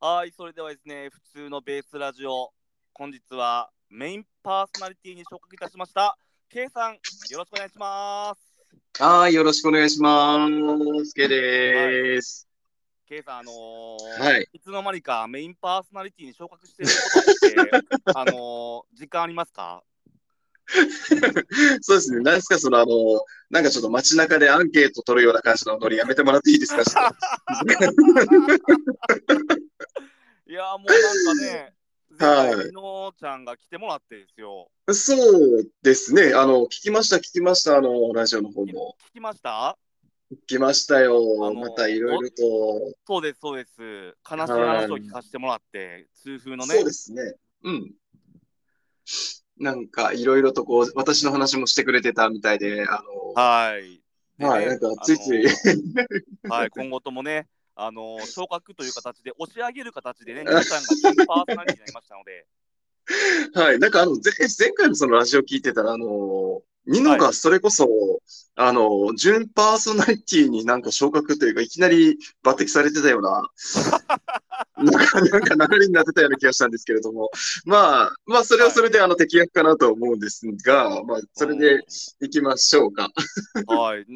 はい、それではですね、普通のベースラジオ、本日はメインパーソナリティに昇格いたしました、K さん、よろしくお願いします。はい、よろしくお願いします。ケイです。K さん、あのー、はい。いつの間にかメインパーソナリティに昇格していることって、あのー、時間ありますか？そうですね。何ですか、その、あの、なんかちょっと街中でアンケート取るような感じのノリやめてもらっていいですか？いやーもうなんかね、はいのちゃんが来てもらってですよ。そうですね。あの、聞きました、聞きました。あの、ラジオの方も。聞きました？聞きましたあよ。のまたいろいろと。そうです、そうです。悲しい話を聞かせてもらって、痛風のねそうで、すね。うん。なんか、いろいろとこう、私の話もしてくれてたみたいで、あの、はい。はい、なんか、ついつい、はい、今後ともね、あの 昇格という形で、押し上げる形でね、皆さんが準パーソナリティになりましたので、はい、なんかあの、前前回のそのラジオ聞いてたら、あの、ニノがそれこそ、あの、準パーソナリティになんか昇格というか、いきなり抜擢されてたような、なんか、なんか流れになってたような気がしたんですけれども、まあ、まあ、それはそれであの適役かなと思うんですが、まあ、それでいきましょうか。うん。はい。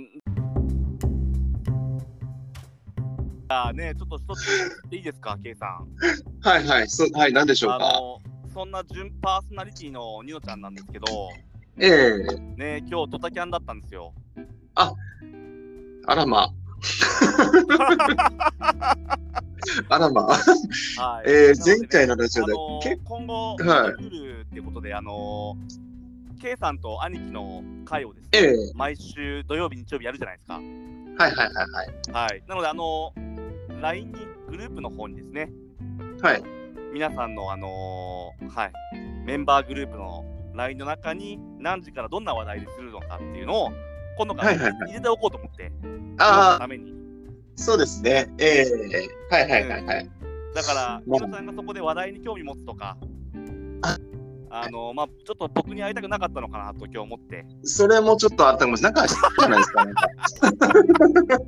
あーね、ちょっと一ついいですか、K さん。はいはい、そはい、何でしょうあか。のそんな準パーソナリティのニノちゃんなんですけど、ええね、今日ドタキャンだったんですよ。あらまあ。あらま あ。はい。えーなのでね前回のラジオであのけ今後、はいルールっていうことで、あの K さんと兄貴の会をですね、ええ毎週土曜日、日曜日やるじゃないですか。はいはいはいはい。はい。なので、あの LINE に、グループの方にですね、はい。皆さんの、あのはい、メンバーグループの LINE の中に何時からどんな話題でするのかっていうのを、今度から入れておこうと思って、ああ、ために。そうですね。ええはいはいはいはい。だから、まあ皆さんがそこで話題に興味持つとか、ああのまあ、ちょっと僕に会いたくなかったのかなと今日思って、それもちょっとあったかもしれない。なんか、じゃないですか、なんか。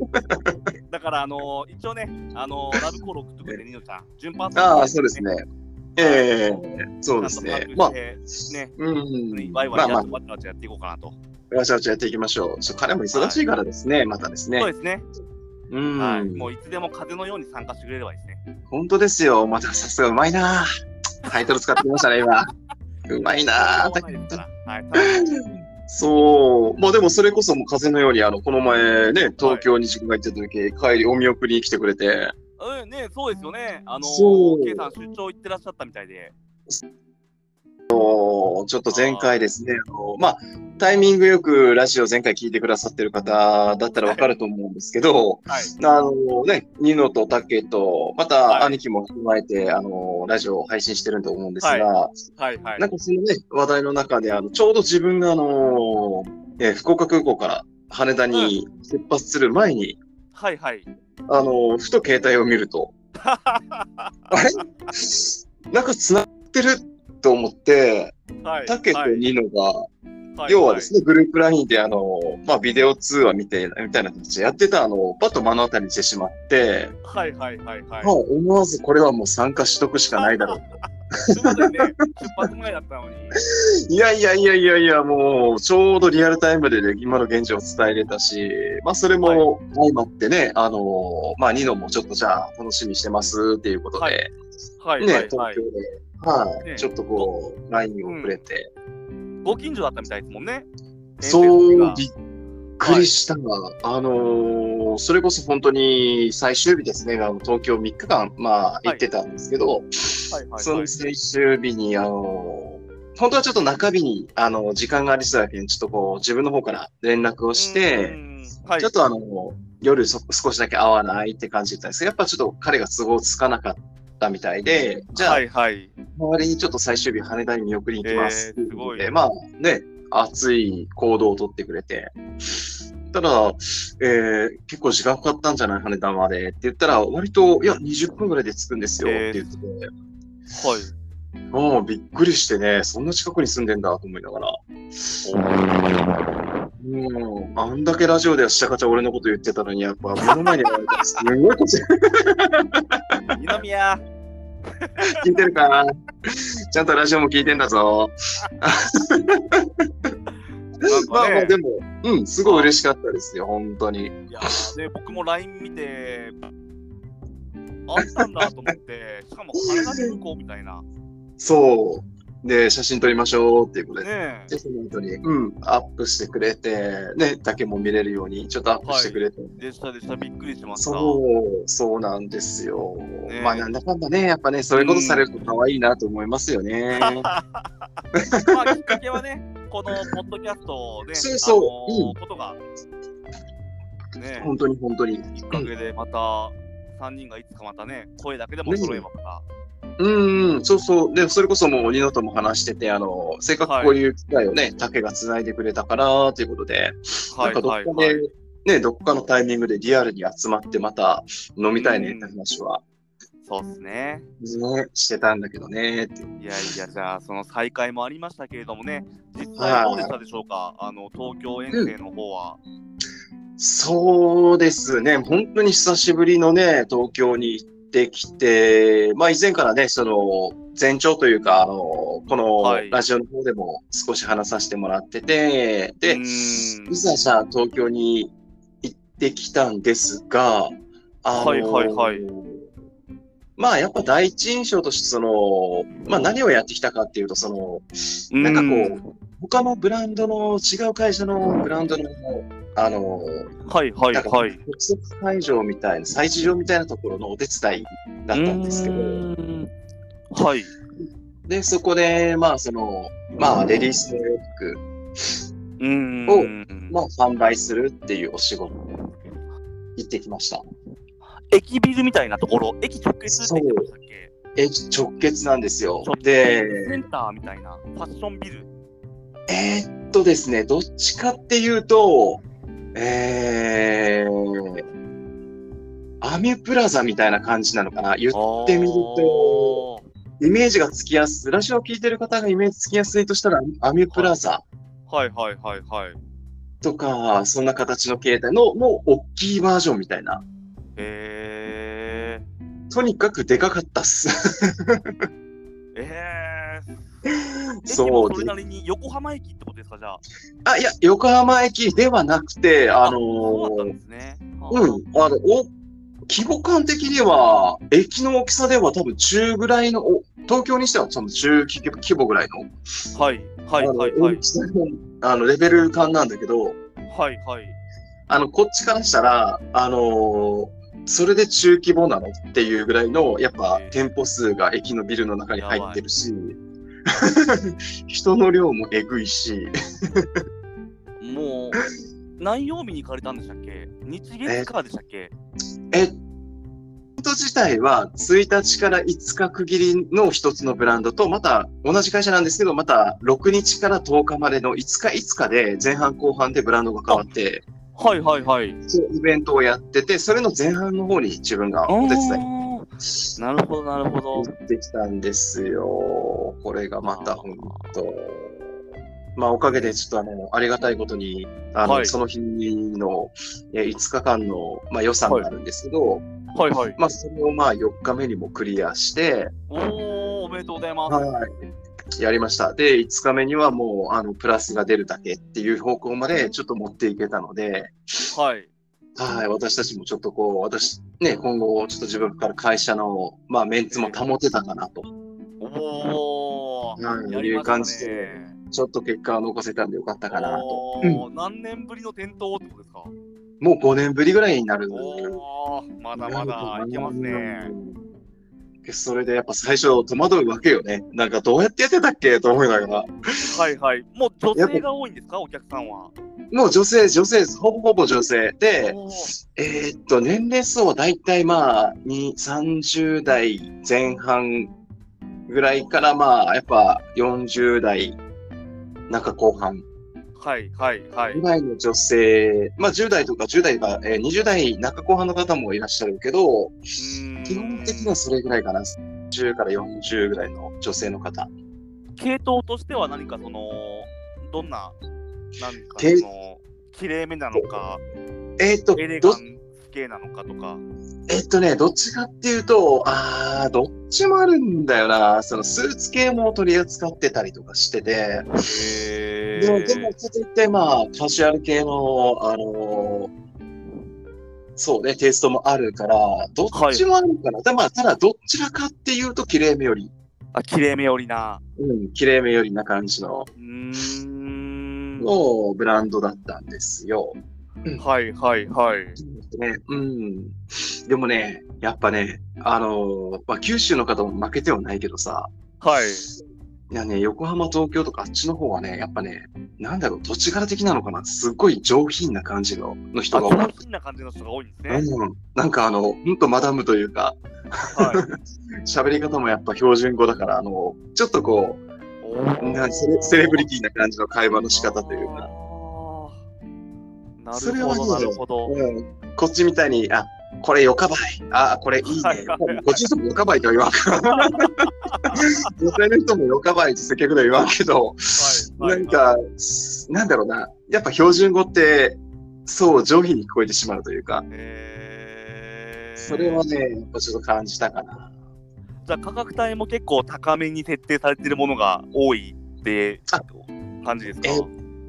だから、あの一応ね、あのラブコール送ってくれて、ニノちゃん、順パーああ、そうですね。ええそうですね。まあ、ね、うん。ワイワイまあまあ、わちゃわちゃやっていこうかなと。わちゃわちゃやっていきましょう。彼も忙しいからですね、またですねそう。ですね、うん。はい。もういつでも風のように参加してくれればいいですね。本当ですよ。またさすがうまいな。タイトル使ってきましたね、今。うまいな。そう。まあでもそれこそもう風のように、あの、この前ね、東京に自分が行った時、帰りお見送りに来てくれて、うん、ね、そうですよね。あのそう K さん出張行ってらっしゃったみたいで。ちょっと前回ですね、あのまあ、タイミングよくラジオ前回聞いてくださってる方だったらわかると思うんですけど、はい。あのね、ニノとタケと、まはい。た兄貴も踏まえて、あの、ラジオを配信してると思うんですが、はい。はいなん。かそのね、話題の中で、あの、ちょうど自分があの、えー福岡空港から羽田に出発する前に、はいはい。あの、ふと携帯を見ると、あれ？なんか繋がってると思って、はい。タケとニノが、はい要はですね、グループラインであの、まあ、ビデオ通話みたいな、みたいな形でやってたあの、パッと目の当たりにしてしまって、はいはいはいはい。まあ、思わずこれはもう参加しとくしかないだろう。すね。出発前だったのに。いやいやいやいやいや、もう、ちょうどリアルタイムで、ね、今の現状を伝えれたし、まあ、それも相まってね、あの、まあ、ニノもちょっとじゃあ、楽しみにしてますっていうことで、はいはいね、はいはい東京。で、はい、ね。ちょっとこう、LINE をくれて、ご近所だったみたいですもんね。そう、びっくりした。が、あのーそれこそ本当に最終日ですね、あの東京3日間、まあ、行ってたんですけど、そはい。の最終日に、あのー本当はちょっと中日に、あの時間がありそうだけど、ちょっとこう、自分の方から連絡をしうて、ん、はい。ちょっとあの夜そ少しだけ会わないって感じだったんですけど、やっぱちょっと彼が都合つかなかったみたいで、じゃあ、はいはい。周りにちょっと最終日羽田に見送りに行きます。えーすごい。まあね、熱い行動をとってくれて、ただ、えー結構時間かかったんじゃない羽田までって言ったら、割と、いや、20分ぐらいで着くんですよって言ってて、はい。もうびっくりしてね、そんな近くに住んでんだと思いながら、もう、あんだけラジオではしちゃかちゃ俺のこと言ってたのに、やっぱ目の前に現れたらすごいこっち二宮、聞いてるか？ちゃんとラジオも聞いてんだぞ。まあね、あでも、うん、すごい嬉しかったですよ、本当に。いやーね、僕も LINE 見て、あったんだと思って、しかも羽田空港みたいな。そう。で、写真撮りましょうっていうことで。ねで、その後に、うん、アップしてくれて、ね、竹も見れるように、ちょっとアップしてくれて。え、でしたでした、びっくりしました。そう、そうなんですよ。ねまあ、なんだかんだね、やっぱね、そういうことされると可愛いなと思いますよね。まあ、きっかけはね、このポッドキャストで、そうそうあのーことが、ね、本当に本当に。きっかけでまた3人がいつかまたね、声だけでも揃えばまた、うん、うん、そうそう。で、それこそもう、ニノとも話してて、あの、せっかくこういう機会をね、竹が繋いでくれたから、ということで、はないんかどっかはいはいで、。ね、どっかのタイミングでリアルに集まって、また飲みたいねって話は、そうっすね。ね、してたんだけどね。いやいや、じゃあ、その再会もありましたけれどもね、実際どうでしたでしょうか、あの東京遠征の方は。そうですね、本当に久しぶりのね、東京に行ってきて、まあ以前からね、その前兆というか、あの、このはい。ラジオの方でも少し話させてもらってて、で、うーん。いざじゃあ東京に行ってきたんですが、あのはいはいはい。まあやっぱ第一印象としてその、まあ何をやってきたかっていうと、その、なんかこう、他のブランドの、違う会社のブランドの、あの、うん。はいはいはい。特設会場みたいな、催事場みたいなところのお手伝いだったんですけど、はい。で、そこで、まあその、まあレディースの洋服、うーん。まあ販売するっていうお仕事行ってきました。駅ビルみたいなところ、駅直結って言ってましたっけ？駅直結なんですよで、センターみたいな、ファッションビル？えーっとですね、どっちかっていうと、えー、アミュプラザみたいな感じなのかな？言ってみると、イメージがつきやすい、ラジオを聞いてる方がイメージつきやすいとしたら、アミュプラザはいはいはいはい。とか、そんな形の携帯の、の大きいバージョンみたいな。えとにかくでかかったっす。ー、えー、駅そうもそれなりに横浜駅ってことですか、じゃあ？あ、いや、横浜駅ではなくて、あのー。うん、あの、お、規模感的には、駅の大きさでは多分中ぐらいの、お東京にしては多分中規模規模ぐらいの、はいはいはいはいあの、レベル感なんだけど、はいはい。あの、こっちからしたら、あのーそれで中規模なのっていうぐらいの、やっぱえー店舗数が駅のビルの中に入ってるし、人の量もえぐいし、もう、何曜日に行かれたんでしたっけ？日月からでしたっけ？え、ンド自体は1日から5日区切りの一つのブランドと、また同じ会社なんですけど、また6日から10日までの5日5日で前半後半でブランドが変わって、はいはいはい。そうイベントをやってて、それの前半の方に自分がお手伝いなるほどなるほど。行ってきたんですよ。これがまた本当。まあおかげでちょっとあの、ありがたいことに、あの、はいその日のえ5日間の、まあ、予算があるんですけど、はいはい。まあそれをまあ4日目にもクリアして、おー、おめでとうございます。はい。やりました。で、5日目にはもう、あの、プラスが出るだけっていう方向までちょっと持っていけたので、はい。はい、私たちもちょっとこう、私、ね、今後、ちょっと自分から会社の、まあ、メンツも保てたかなと、おー、はいやりまいう感じで、ね。ちょっと結果を残せたんでよかったかなと。おー、何年ぶりの転倒ってことですか？もう5年ぶりぐらいになる。おー、まだまだいけますね。それでやっぱ最初戸惑うわけよね。なんかどうやってやってたっけと思いながら。はいはい。もう女性が多いんですか？お客さんは？もう女性、女性です。ほぼほぼ女性。で、えーっと、年齢層はだいたいまあ、に30代前半ぐらいからまあ、やっぱ40代中後半はいはいはいぐ。らいの女性、まあ10代とか10代とか、えー20代中後半の方もいらっしゃるけど、基本的にはそれぐらいかな。10から40ぐらいの女性の方。系統としては何かその、どんな、なんか系その、綺麗めなのか、えーっとエレ、ガどン、系なのかとか。えっとね、どっちかっていうと、あー、どっちもあるんだよな。そのスーツ系も取り扱ってたりとかしてて、へでも、でーも、続いて、まあ、カジュアル系の、あのーそうね、テイストもあるから、どっちもあるから。だまあ、ただ、どちらかっていうと、綺麗めより、あ、綺麗めよりな。うん、綺麗めよりな感じの、うーん。のブランドだったんですよ。はいはいはい。ね、うん。でもね、やっぱね、あのーまあ、九州の方も負けてはないけどさ、はい。いやね、横浜、東京とかあっちの方はね、やっぱね、なんだろう、土地柄的なのかな、すっごい上品な感じのの人あ、が多い。上品な感じの人が多いんですね。うん、なんかあの、ほんとマダムというか、はい。喋り方もやっぱ標準語だから、あの、ちょっとこおう、ーなんセレセレブリティな感じの会話の仕方というか、なそれはねるほど、なるほど。うん、こっちみたいに、あ、これよかばい。あ、これいいね。こっちの人もよかばいとは言わんから。女性の人もよかばいって接客では言わんけど、はい。はいなん、か、なんだろうな。やっぱ標準語って、そう上品に聞こえてしまうというか、それはね、やっぱちょっと感じたかな。じゃあ価格帯も結構高めに設定されてるものが多いってあ感じですか？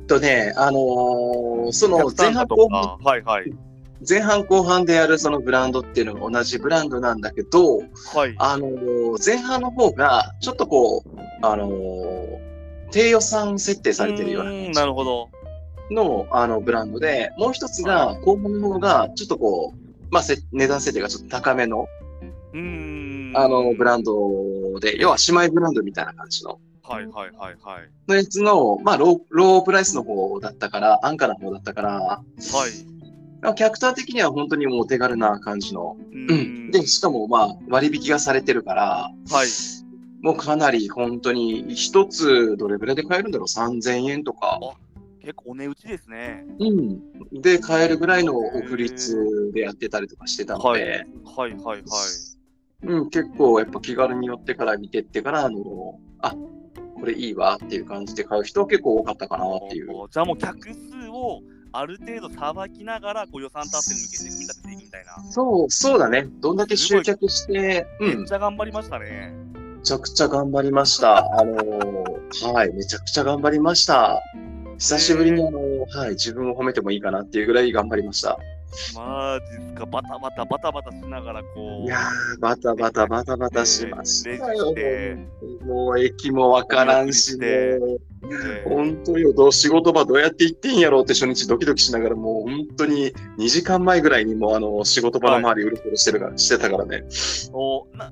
とね、あのーその前半後半、かはいはい。前半後半でやるそのブランドっていうのが同じブランドなんだけど、はい。あのー前半の方が、ちょっとこう、あのー低予算設定されてるようななるほど。のあのブランドで、もう一つが、後半の方が、ちょっとこう、まあ、せ値段設定がちょっと高めの、うーん。あの、ブランドで、要は姉妹ブランドみたいな感じの、はいはいはいはい。のやつの、まあ、ロー、ロープライスの方だったから、安価な方だったから、はい。キャラクター的には本当にもうお手軽な感じの。ううん。で、しかもまあ、割引がされてるから、はい。もうかなり本当に、一つどれぐらいで買えるんだろう ?3000 円とか。結構お値打ちですね。うん。で、買えるぐらいのオフ率でやってたりとかしてたので、はいはいはいはい。うん、結構やっぱ気軽に寄ってから見てってから、あの、あ、これいいわっていう感じで買う人は結構多かったかなっていう。じゃあもう客数をある程度さばきながらこう予算達成に向けて組み立てていくみたいな。そう、そうだね。どんだけ集客して、うん、めっちゃ頑張りましたね。めちゃくちゃ頑張りました。あのーはい、めちゃくちゃ頑張りました。久しぶりにあのーはい、自分を褒めてもいいかなっていうぐらい頑張りました。マジっすか、バタバタバタバタしながらこう。いやー、バタバタバタバタしました。よもう駅もわからんし、もえうー本当よ、どう仕事場どうやって行ってんやろうって初日ドキドキしながら、もう本当に2時間前ぐらいにもうあの仕事場の周りうろうろしてるから、してたからね。おな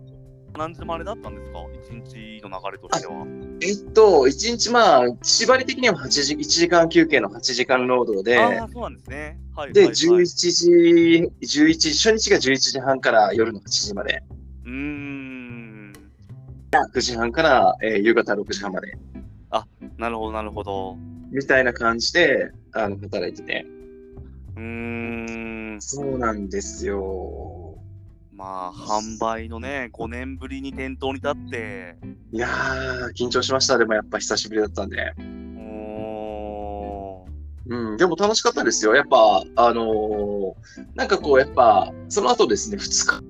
何時までだったんですか？一日の流れとしては。えっと、1日まあ、縛り的には8時、1時間休憩の8時間労働で、ああ、そうなんですね。はい。で、はいはい11時、11時、初日が11時半から夜の8時まで、うーん。9時半から、えー夕方6時半まで、なるほど、なるほど。みたいな感じで、あの、働いてて。うーん。そうなんですよ。まあ、販売のね、5年ぶりに店頭に立って、いやー、緊張しました。でもやっぱ久しぶりだったんで。うん、でも楽しかったですよ。やっぱ、あのーなんかこう、やっぱ、その後ですね、2日。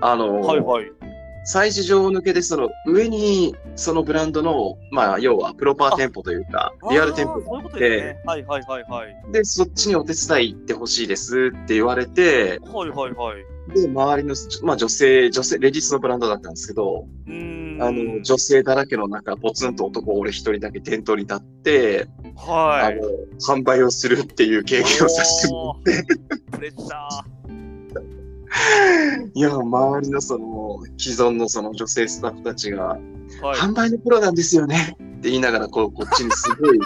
あのーはいはい。催事場を抜けて、その上に、そのブランドの、まあ、要はプロパー店舗というか、リアル店舗があって、ね。はいはいはいはい。で、そっちにお手伝い行ってほしいですって言われて、はいはいはい。で、周りの、まあ、女性、女性、レディースのブランドだったんですけど。あの、女性だらけの中、ポツンと男俺一人だけ店頭に立って、はい。あの、販売をするっていう経験をさせてもらって、おープレッシャー。いや、周りのその、既存のその女性スタッフたちが、はい。販売のプロなんですよねって言いながら、こう、こっちにすごい、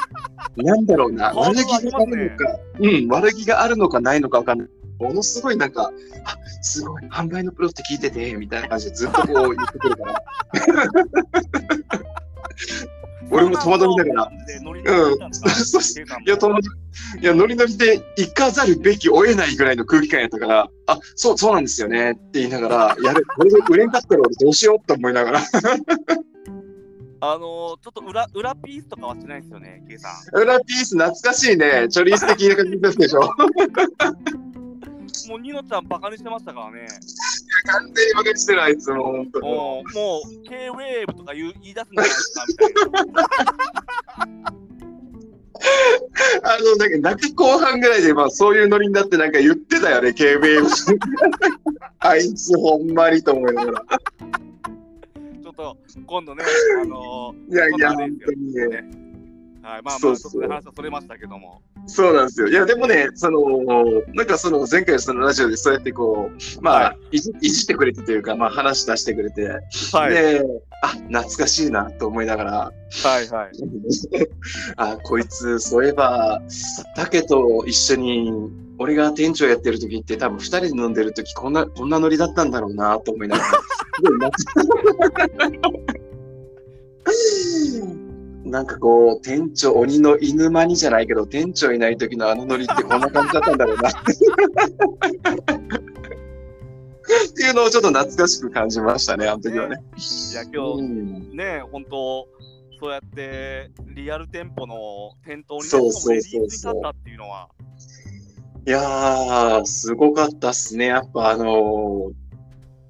なんだろうな、悪気があるのか、うん、悪気があるのかないのかわかんない。ものすごいなんか、あ、すごい、販売のプロって聞いてて、みたいな感じでずっとこう言ってくるから。俺も戸惑いながら、うん、そうそういや、戸惑い、いや、ノリノリで行かざるべきを得ないぐらいの空気感やったから、あ、そう、そうなんですよねって言いながら、やれ、これで売れんかったら俺どうしようと思いながら、あのー、ちょっと裏裏ピースとかはしないですよね、ケイさん。裏ピース懐かしいね。チョリース的な感じですでしょ。もうニノちゃんバカにしてましたからね。完全にバカにしてる、あいつも、本当に。もう、もう K ウェーブとか言い出すんじゃないですかみたいな。あの、なんか、中後半ぐらいで、まあ、そういうノリになってなんか言ってたよね、警備員。あいつ、ほんまにと思いながら。ちょっと今度ね、あのいやいや、本当にね。ねはい、まあまあ、そうそう話はそれましたけども。そうなんですよ。いや、でもね、その、なんかその前回そのラジオでそうやってこう、まあ、、はいじいじってくれてというか、まあ話出してくれて、はい、で、あ、懐かしいなと思いながら、はい、はい。あ、こいつ、そういえば、竹と一緒に、俺が店長やってる時って多分二人で飲んでる時こんな、こんなノリだったんだろうなと思いながら、すごい懐なんかこう、店長、鬼の犬間にじゃないけど、店長いない時のあのノリってこんな感じだったんだろうな。っていうのをちょっと懐かしく感じましたね、あの時はね。いや、今日、うんね、本当そうやってリアル店舗の店頭にね、そうしかもレディースにそうそう立ったっていうのは、いやー、すごかったっすね。やっぱあのー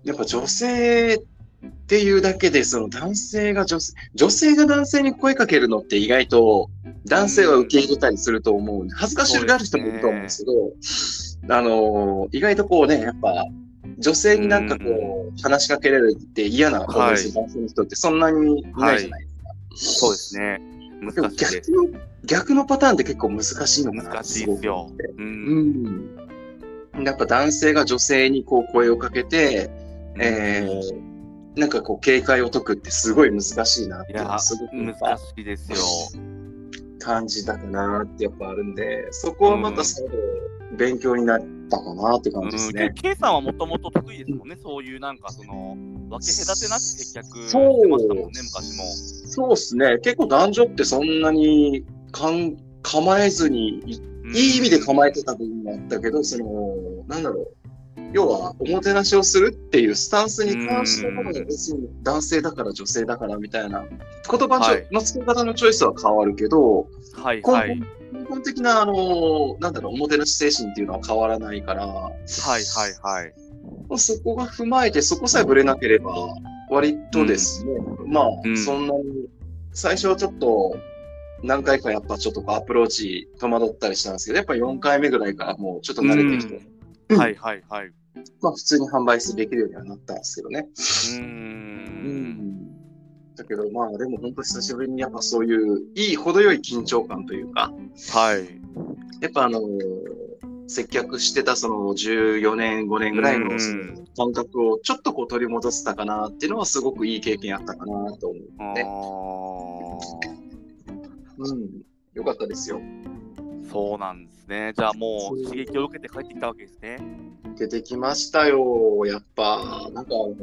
やっぱ女性っていうだけで、その男性が女性、女性が男性に声かけるのって意外と男性は受け入れたりすると思うんで、恥ずかしがる人もいると思うんですけど、あのー意外とこうね、やっぱ女性になんかこう話しかけられて嫌な思いする男性の人ってそんなにいないじゃないですか。そうですね。でも難しい。逆の、逆のパターンって結構難しいのかな難しいですよ。う。うんん。やっぱ男性が女性にこう声をかけて、えー、なんかこう警戒を解くってすごい難しいなってすごく難しいですよ。感じたかなってやっぱあるんで、そこはまた最後勉強になったかなって感じですうん、ね。K さんはもともと得意ですもんね、そういうなんかその分け隔てなく接客してそうましたもんね、昔も。そうですね。結構男女ってそんなにかん構えずにいいい意味で構えてた部分もあったけど、その、なんだろう。要は、おもてなしをするっていうスタンスに関しても、うん別に男性だから女性だからみたいな、言葉はいの付け方のチョイスは変わるけど、はい根本,、はい。根本的な、あの、なんだろう、おもてなし精神っていうのは変わらないから、はいはいはい。そこが踏まえて、そこさえぶれなければ、割とですね、まあ、うんそんなに、最初はちょっと、何回かやっぱちょっとアプローチ戸惑ったりしたんですけど、やっぱ4回目ぐらいからもうちょっと慣れてきて、うんはいはいはい。うまあ普通に販売できるようにはなったんですけどね。ー。うんだけどまあでも本当久しぶりにやっぱそういういい程よい緊張感というか、はい。やっぱあの接客してたその14年、5年ぐらいの感覚をちょっとこう取り戻せたかなっていうのはすごくいい経験あったかなと思あうね。ーうん。よかったですよ。そうなんですね。じゃあもう刺激を受けて帰ってきたわけですね。出てきましたよ。やっぱ、なんかあの、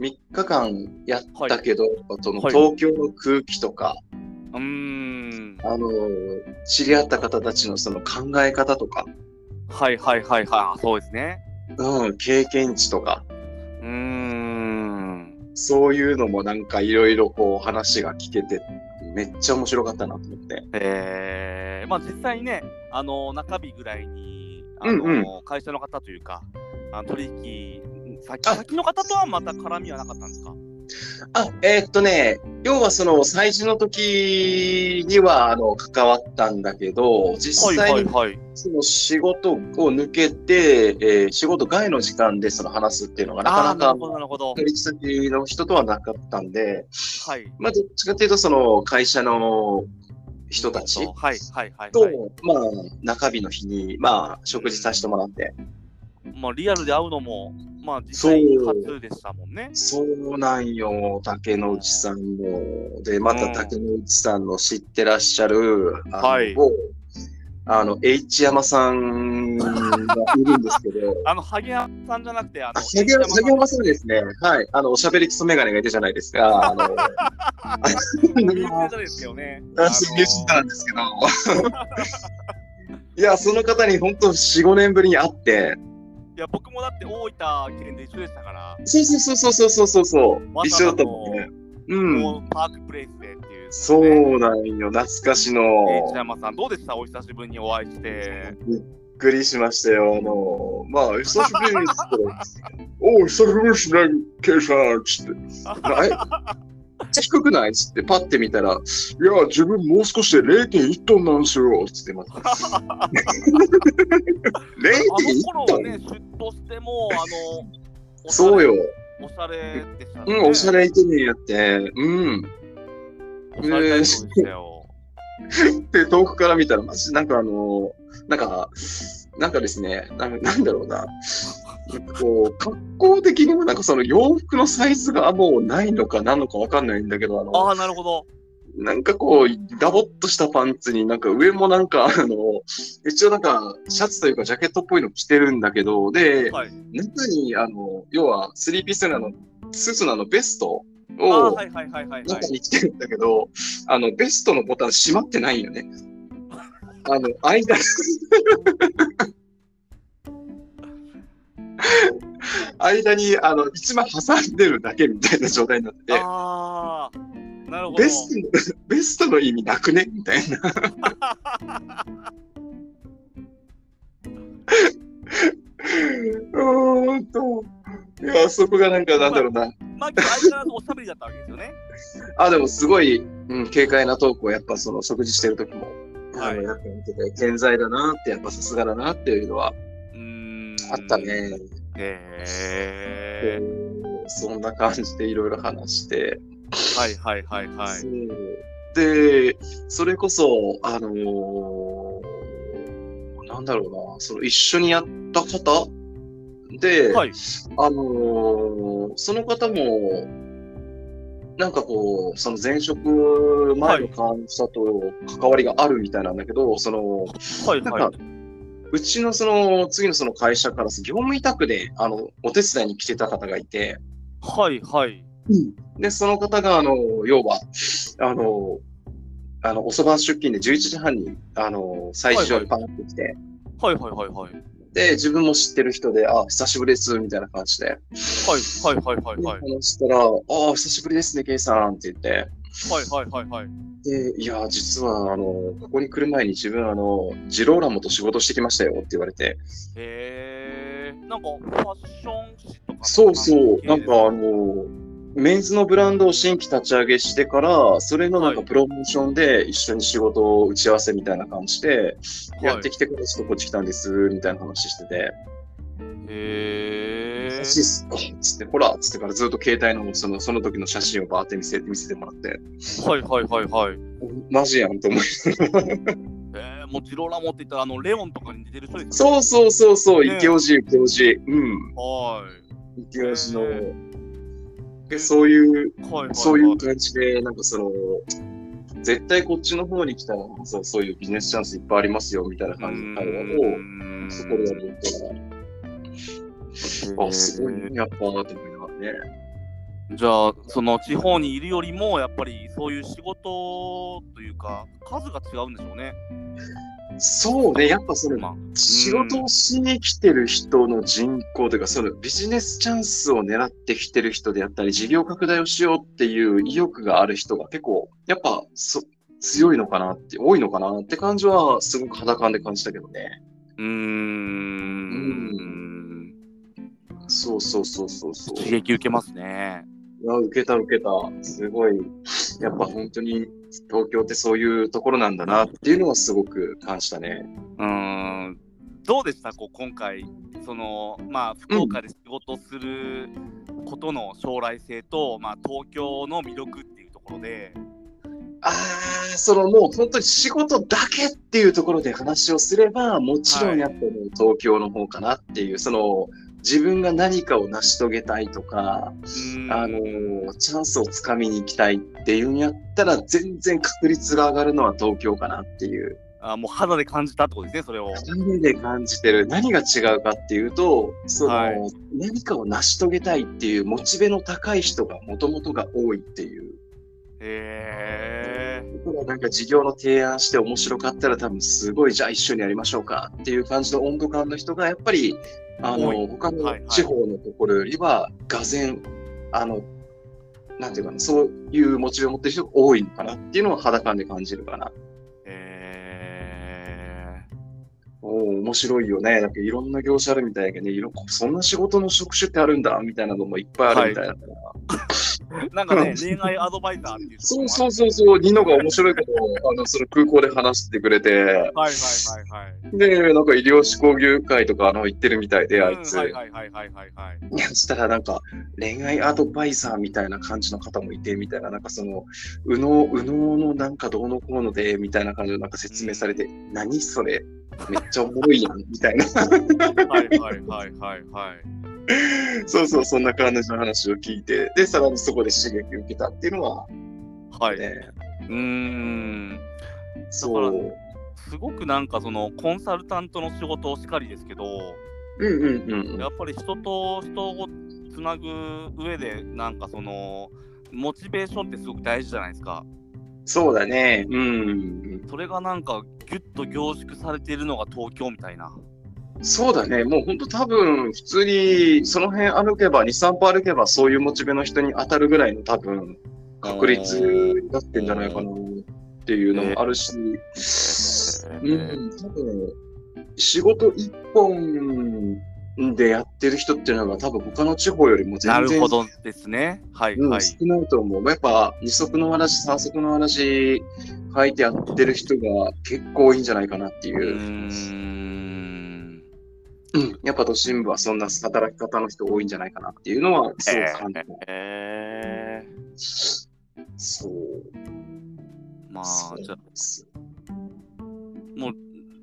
3日間やったけど、そのはい東京の空気とか、うーん。あの、知り合った方たちのその考え方とか、はいはいはいはい。そうですね。うん、経験値とか。そういうのもなんかいろいろこう話が聞けて、めっちゃ面白かったなと思って。えー、まあ実際にね、あの中日ぐらいに、あのうん。会社の方というか、あの取引先あ。先の方とはまた絡みはなかったんですか？あ、えーっとね、要はその催事の時にはあの関わったんだけど、実際にはい。その仕事を抜けて、えー仕事外の時間でその話すっていうのがなかなか。取引先の人とはなかったんで、はい。まあどっちかっていうとその会社の人たちはい、はい、はい。と、はいまあ中日の日に、まあ食事させてもらって、まあリアルで会うのも、まあ実際初でしたもんね。そうなんよ、竹之内さんも。で、また竹之内さんの知ってらっしゃる、あの、はい某あの、H 山さんがいるんですけど、あの、萩山さんじゃなくて、あの、あ、萩山さんですね。はい。あの、おしゃべりクソメガネがいるじゃないですか。あの、ですよね。私、ニュースなんですけど。いや、その方に本当4、5年ぶりに会って、いや、僕もだって大分県で一緒でしたから、そうそうそうそうそうそうそう、ま一緒だったもんね。うん。パークプレイスでっていう、そうなんよ、懐かしの。H 山さん、どうでした？お久しぶりにお会いして。くりしましたよ。あの、まあ、久しぶりに おう、久しぶりですね、ケイさん、つって。え低くないっつって、パッて見たら、いや、自分もう少しで0.1トンなんですよ、つってまた。0.1あの頃トンはね、シュッとしても、あの、そうよ。おしゃれでしたね。うん、おしゃれイケメンやって、うん。おしゃれでしたよ。で、遠くから見たら、マジなんかあの、なんか、なんかですね、ななんだろうな。こう、格好的にもなんかその洋服のサイズがもうないのか何のかわかんないんだけど、あの、ああ、なるほど。なんかこう、ダボっとしたパンツになんか上もなんかあの、一応なんかシャツというかジャケットっぽいの着てるんだけど、で、はい。中にあの、要はスリーピースのあの、スーツのあのベストをはいはいはいはい、は中い。に着てるんだけど、あの、ベストのボタン閉まってないよね。あの、間、間に、あの、一枚挟んでるだけみたいな状態になってて、ああ、なるほど。ベストの、ベストの意味なくね？みたいな。うーんと、いや、そこがなんか、なんだろうな。まあ、相変わらずおしゃべりだったわけですよね。あ、でもすごい、うん、軽快なトークをやっぱその食事してる時も、はいあの、や見てて、健在だなって、やっぱさすがだなっていうのは。あった。ね。へえ。そんな感じでいろいろ話して、はいはいはいはい。で、それこそ、あのーなんだろうな、その一緒にやった方で、はい。あのーその方も、なんかこう、その前職前の会社と関わりがあるみたいなんだけど、その、はいはいなんか。うちのその次のその会社から業務委託で、あの、お手伝いに来てた方がいて、はいはい。で、その方が、あの、要は、あの、あの、遅番出勤で11時半に、あの、最初にパンって来て、はいはいはいはい。で、自分も知ってる人で、あ、久しぶりです、みたいな感じで、はいはいはいはいではい。話したら、あ、久しぶりですね、ケイさんって言って、はいはいはいはい。で、いや、実は、あの、ここに来る前に自分、あの、ジローラモと仕事してきましたよって言われて、へえ。なんかファッション誌とかのそうそう、なんかあの、メンズのブランドを新規立ち上げしてから、それのなんかはい。プロモーションで一緒に仕事を打ち合わせみたいな感じで、やってきてからちょっとこっち来たんです、みたいな話してて、はいへえ優。しいっすかつって、ほらつってからずっと携帯のそのその時の写真をバーって見せて見せてもらって、はいはいはいはい。マジやんと思い。えー、もうジローラモって言ったらあのレオンとかに出てる人です。そうそうそうそう、ねイケオジ、イケオジ。うん。はい。イケオジのへ。で、そういう、はいはいはい。そういう感じで、なんかその、絶対こっちの方に来たら、そうそういうビジネスチャンスいっぱいありますよ、みたいな感じの会話を、そこでやるから、あ、すごいね、やっぱ、と思いながらね。じゃあ、その地方にいるよりも、やっぱりそういう仕事というか、数が違うんでしょうね。そうね、やっぱその、まあ、仕事をしに来てる人の人口というか、そのビジネスチャンスを狙ってきてる人であったり、事業拡大をしようっていう意欲がある人が結構、やっぱそ強いのかなって、多いのかなって感じは、すごく肌感で感じたけどね。うーん。そうそうそうそうそう。刺激受けますね。いや、受けた受けた。すごい、やっぱ本当に東京ってそういうところなんだなっていうのはすごく感じたね。うーん。どうでした？こう今回、その、まあ、福岡で仕事することの将来性と、まあ、東京の魅力っていうところで、ああ、そのもう本当に仕事だけっていうところで話をすれば、もちろんやっぱもう東京の方かなっていう、その自分が何かを成し遂げたいとか、あのーチャンスをつかみに行きたいっていうんやったら、全然確率が上がるのは東京かなっていう。あもう肌で感じたってことですね、それを。何で感じてる何が違うかっていうと、その、はい何かを成し遂げたいっていうモチベの高い人がもともとが多いっていう。へえ。だからなんか事業の提案して面白かったら多分すごいじゃあ一緒にやりましょうかっていう感じの温度感の人がやっぱりあの他の地方のところよりはがぜんあのなんていうかなそういうモチベを持ってる人が多いのかなっていうのは肌感で感じるかな。お面白いよね。なんかいろんな業種あるみたいだけどね、いろそんな仕事の職種ってあるんだみたいなのもいっぱいあるみたいだから。なんかね、恋愛アドバイザーっていうそうそうそうそう、ニノが面白いことをあのその空港で話してくれて、はいはいはいはい。で、なんか医療志向業界とかあの行ってるみたいで、あいつ。うんはいはいはいはいはいはい。そしたらなんか恋愛アドバイザーみたいな感じの方もいて、みたいな、なんかその、右脳、右脳のなんかどうのこうので、みたいな感じでなんか説明されて、何それ？めっちゃおもろいやん、みたいな。はいはいはいはいはい。そうそう、そんな感じの話を聞いて、で、さらにそこで刺激を受けたっていうのは、はい。ね、うーん。そう。すごくなんかそのコンサルタントの仕事をしかりですけど、うんうんうんうんや。っぱり人と人をつなぐ上で、なんかその、モチベーションってすごく大事じゃないですか。そうだね。うん。それがなんかギュッと凝縮されているのが東京みたいな。そうだね。もう本当多分、普通にその辺歩けば、2、3歩歩けば、そういうモチベの人に当たるぐらいの多分、確率になってんじゃないかなっていうのもあるし、うん、多分、仕事一本でやってる人っていうのが多分他の地方よりも全然なるほどですね。はいうんはい。少ないと思う。やっぱ二足のわらじ、三足のわらじ書いてやってる人が結構多いんじゃないかなっていうう。うん、やっぱ都心部はそんな働き方の人多いんじゃないかなっていうのはすごく感じた。えそう。ー、まあ、じゃもう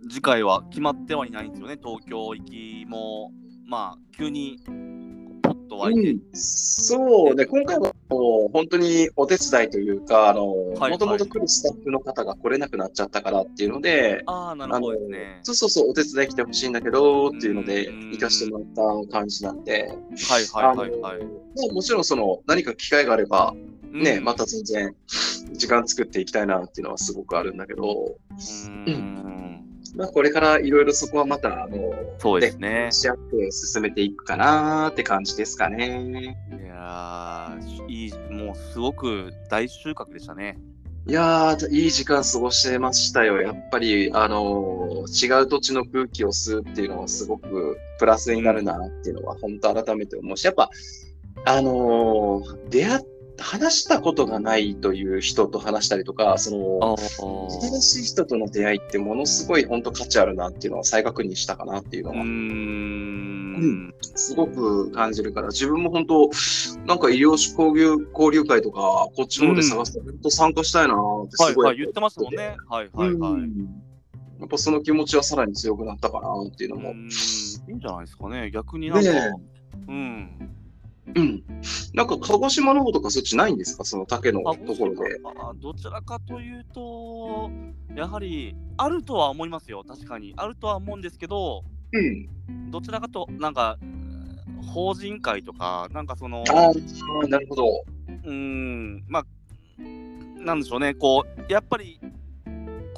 次回は決まってはいないんですよね、東京行きも、まあ、急にと湧いて。うん、そうね、今回はもう本当にお手伝いというか、もともと来るスタッフの方が来れなくなっちゃったからっていうので、ああ、なるほどね。そうそうそう、お手伝い来てほしいんだけどっていうのでうん行かしてもらった感じなんで、はいはいはいもちろんその何か機会があれば、ね、うんまた全然時間作っていきたいなっていうのはすごくあるんだけど、うーん。まあこれからいろいろそこはまた、あの、そうですね。合って進めていくかなって感じですかね。いやー、いい、もうすごく大収穫でしたね。いやー、いい時間過ごしてましたよ。やっぱり、あのー違う土地の空気を吸うっていうのはすごくプラスになるなっていうのは本当改めて思うし、やっぱ、あのー出会っ話したことがないという人と話したりとか、その、あ新しい人との出会いってものすごい本当価値あるなっていうのは再確認したかなっていうのはん。すごく感じるから、自分も本当、なんか医療士交流交流会とか、こっちの方で探すと本当参加したいなってすごい、はいはい、言ってましたもんね。はいはいはい。うんやっぱその気持ちはさらに強くなったかなっていうのも。いいんじゃないですかね。逆になんか、ねうん。うん。なんか鹿児島の方とかそっちないんですか？その竹のところで。あどちらかというと、やはりあるとは思いますよ。確かに。あるとは思うんですけど、うん。どちらかと、なんか、法人会とか、なんかその、ああ、なるほど。うーん、まあ、なんでしょうね、こう、やっぱり、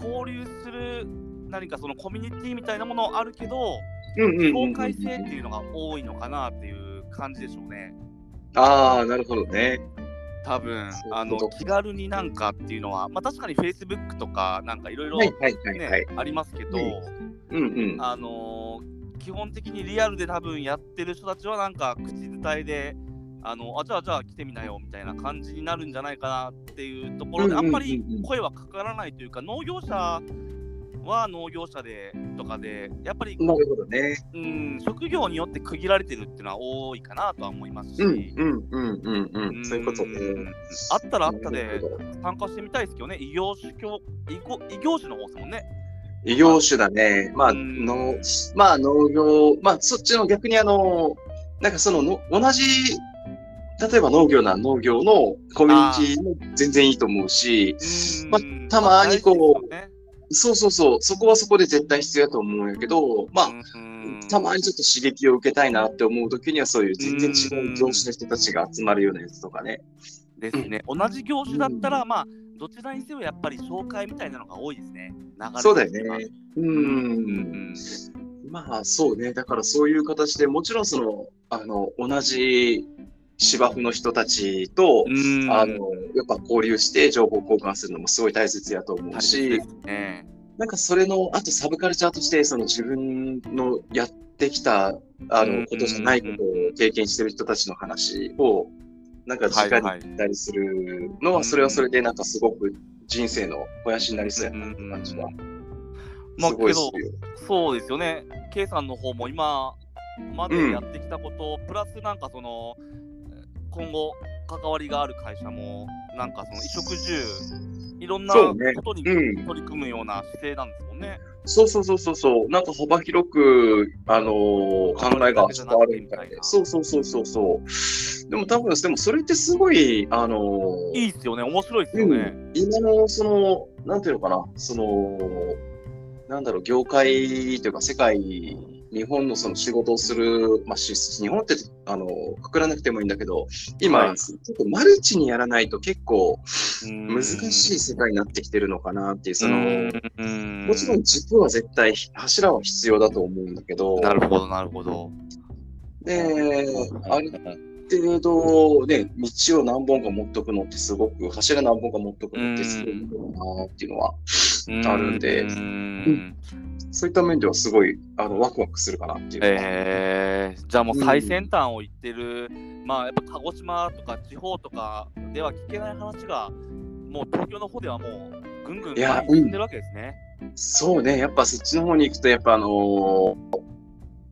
交流する何かそのコミュニティみたいなものあるけど、境界性っていうのが多いのかなっていう感じでしょうね。ああ、なるほどね。多分あの気軽になんかっていうのは、まあ、確かに Facebook とかなんかいろいろ。ありますけど、うんうん。あのー基本的にリアルで多分やってる人たちはなんか口伝えであのあじゃあじゃあ来てみなよみたいな感じになるんじゃないかなっていうところで、あんまり声はかからないというか農業者は農業者でとかでやっぱり、なるほどね。うん、職業によって区切られてるっていうのは多いかなとは思いますし、うんうんうんうんうん。そういうことね。んあったらあったなで参加してみたいですけどね異業種教異業異業種の方ですもんね。異業種だね。まあ、うんの、まあ農業、まあそっちの逆にあの、なんかそのの同じ、例えば農業なら農業のコミュニティも全然いいと思うし、うんまあたまにこうねそうそうそう、そこはそこで絶対必要だと思うんやけど、まあ、うんたまにちょっと刺激を受けたいなって思うときにはそういう全然違う業種の人たちが集まるようなやつとかね。ですね。同じ業種だったら、まあ、どちらにせよやっぱり紹介みたいなのが多いですね。そうだよね。う。うんん。まあそうね。だからそういう形でもちろんその、あの、同じ芝生の人たちと、うん。あの、やっぱ交流して情報交換するのもすごい大切やと思うしね。なんかそれの、あとサブカルチャーとして、その自分のやってきた、あうんの、ことじゃないことを経験してる人たちの話を、なんか直にはいはい聞いたりするのは、うんそれはそれでなんかすごく人生の肥やしになりそうやなって感じは。まあすごいするよ。そうですよね。K さんの方も今までやってきたこと、プラスなんかその今後関わりがある会社もなんかその衣食住いろんなことにうん取り組むような姿勢なんですもんね。そうそうそうそうそう。なんか幅広く、あのー考えが伝わるみたいで。そうそうそうそうそう。でも多分、でもそれってすごい、あのーいいっすよね。面白いっすよね。今の、その、なんていうのかな、その、なんだろう、業界というか世界、日本のその仕事をする、まあ、し日本って、あの、くくらなくてもいいんだけど、今、はい。ちょっとマルチにやらないと結構うん難しい世界になってきてるのかなっていう、その、うん。もちろん軸は絶対、柱は必要だと思うんだけど、なるほど、なるほど。で、ある程度ね、道を何本か持っとくのってすごく、柱何本か持っとくのってすごいなっていうのは、あるんで。うんそういった面ではすごい、あの、ワクワクするかなっていう。えー、じゃあもう最先端を行ってる、まあやっぱ鹿児島とか地方とかでは聞けない話が、もう東京の方ではもうぐんぐん進んでるわけですね。そうね、やっぱそっちの方に行くと、やっぱあのー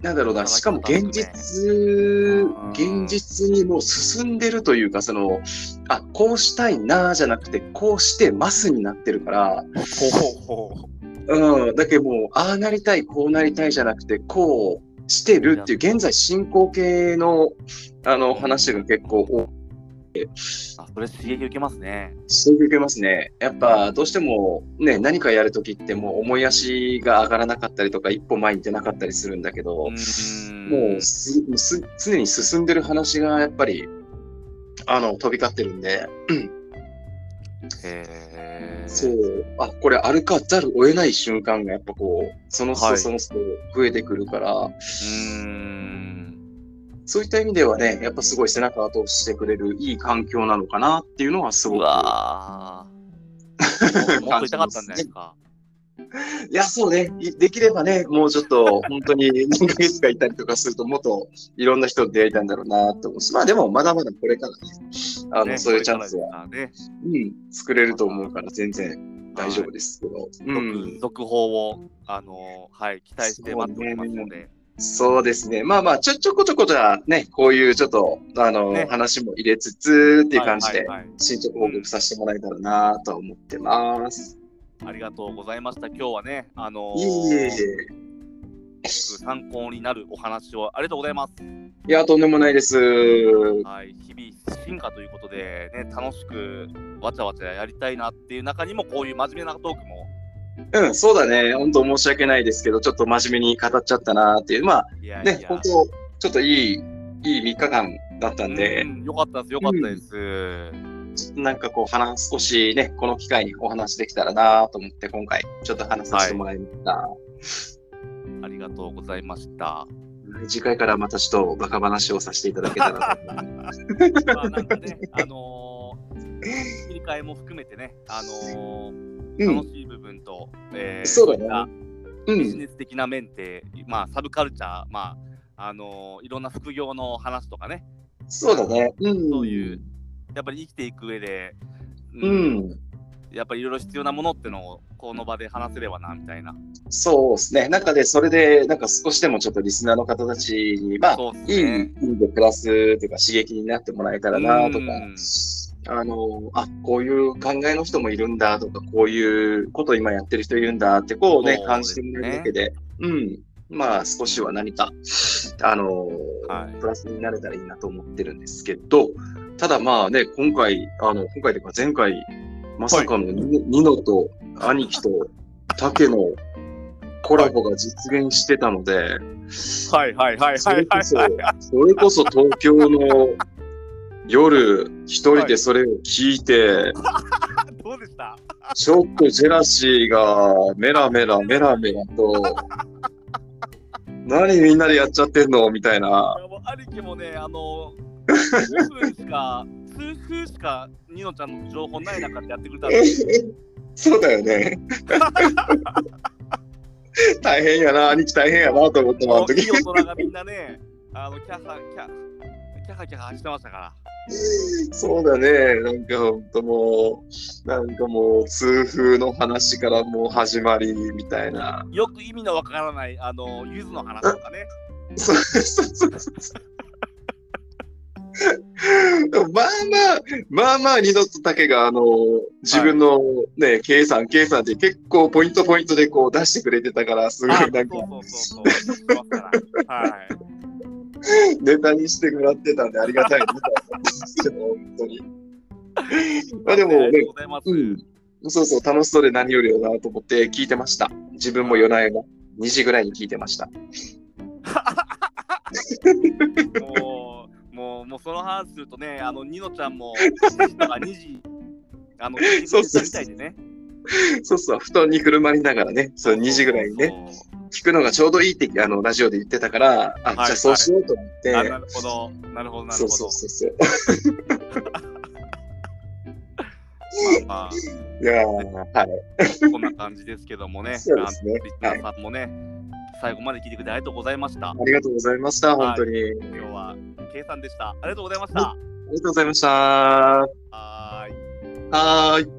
なんだろうな、しかも現実、うん。現実にもう進んでるというか、その、あ、こうしたいな、じゃなくて、こうしてますになってるから、ほうほうほうん、だけどもう、ああなりたい、こうなりたいじゃなくて、こうしてるっていう、現在進行形の、あの、話が結構多あそれ刺激受けますね。刺激受けますね。やっぱどうしてもね、何かやるときってもう思い足が上がらなかったりとか、一歩前に出なかったりするんだけど、もうもうす常に進んでる話がやっぱり、あの、飛び交ってるんで、へーそう、あ、これ歩かざるを得ない瞬間がやっぱこう、その人はいその人増えてくるから、うーんそういった意味ではね、やっぱすごい背中を後押ししてくれるいい環境なのかなっていうのはすうごく。わー もっと痛かったんじゃないですか。いや、そうね。いできればね、もうちょっと、本当に何ヶ月かいたりとかすると、もっといろんな人と出会いたいんだろうなと思うし、まあでも、まだまだこれからね、あの、ねそういうチャンスは、ねうん、作れると思うから、全然大丈夫ですけど。うん続。続報を、あのーはい、期待して待っておりますので。そうですね。まあまあ、ちょ、ちょこちょこじゃね、こういうちょっと、あの、ね話も入れつつっていう感じで、はいはいはい進捗報告させてもらえたらなとは思ってます。ありがとうございました。今日はね、あのーいえいえ。参考になるお話をありがとうございます。いや、とんでもないです。はい、日々進化ということで、ね、楽しくわちゃわちゃやりたいなっていう中にも、こういう真面目なトークも、うん、そうだね。本当申し訳ないですけど、ちょっと真面目に語っちゃったなっていう。まあ、いやいね、や、本当ちょっといい、いい3日間だったんで、うんよかったです、よかったです。なんかこう、話、少しね、この機会にお話できたらなと思って、今回、ちょっと話させてもらいました。ありがとうございました。次回からまたちょっとバカ話をさせていただけたらと思いまあ、なんかね、あのー切り替えも含めてね、あのーうん楽しい部分と、えーそうだねビジネス的な面って、まあ、サブカルチャー、まあ、あのーいろんな副業の話とかね、そうだね。うん。そういう、やっぱり生きていく上で、ううんん。やっぱりいろいろ必要なものってのを、この場で話せればな、みたいな。そうですね。なんかで、それで、なんか少しでもちょっとリスナーの方たちに、まあ、そうですいいね。意味でプラスというか刺激になってもらえたらなとかうん、あの、あ、こういう考えの人もいるんだとか、こういうこと今やってる人いるんだって、こうね、ね感じてもらえるだけで、うん。まあ、少しは何か、あの、はいプラスになれたらいいなと思ってるんですけど、ただまあね、今回、あの、今回というか前回、まさかのニ,、ニノと兄貴と竹のコラボが実現してたので、はいはいはいそれこそはいはいはい。、それこそ東京の夜、一人でそれを聞いて、どうでした？ちょっとジェラシーがメラメラメラメラと、何みんなでやっちゃってんの？みたいな。兄貴もね、あの、5分しか、数分しか、ニノちゃんの情報ない中でやってくれたんで、そうだよね。大変やな、兄貴大変やなと思っても、あの時いい。大人がみんなね、あのキャハキャキャハキャハしてましたから。そうだね。なんかほんともう、なんかもう、痛風の話からもう始まりみたいな。よく意味のわからない、あの、ゆずの話とかね。そうそうそうそう。まあまあ、まあまあ、二度と竹が、あの、自分のね、計算、計算で結構ポイントポイントでこう出してくれてたから、すごいあなんかそうそうそうそう。知ってますからはい。ネタにしてもらってたんでありがたいなと思うんですけど、本当に。まあでもね。うん、そうそう、楽しそうで何よりだなと思って聞いてました。自分も夜な夜な2時ぐらいに聞いてました。もう、その話するとね、あの、ニノちゃんも、2時とか2時、あの、聞いてくれてたみたいでね。そうそう、布団にくるまりながらね、そう2時ぐらいにね、そうそう聞くのがちょうどいいってあのラジオで言ってたから、あ、はいじゃあそうしようと思って、あなるほど、なるほど、なるほどそうそう。そうそう。まあまいやーはい。あ、こんな感じですけどもね、リスナーさんもね、最後まで聞いてくれてありがとうございました。ありがとうございました、本当に。今日は、計算でした。ありがとうございました。ありがとうございました。はい。ーい。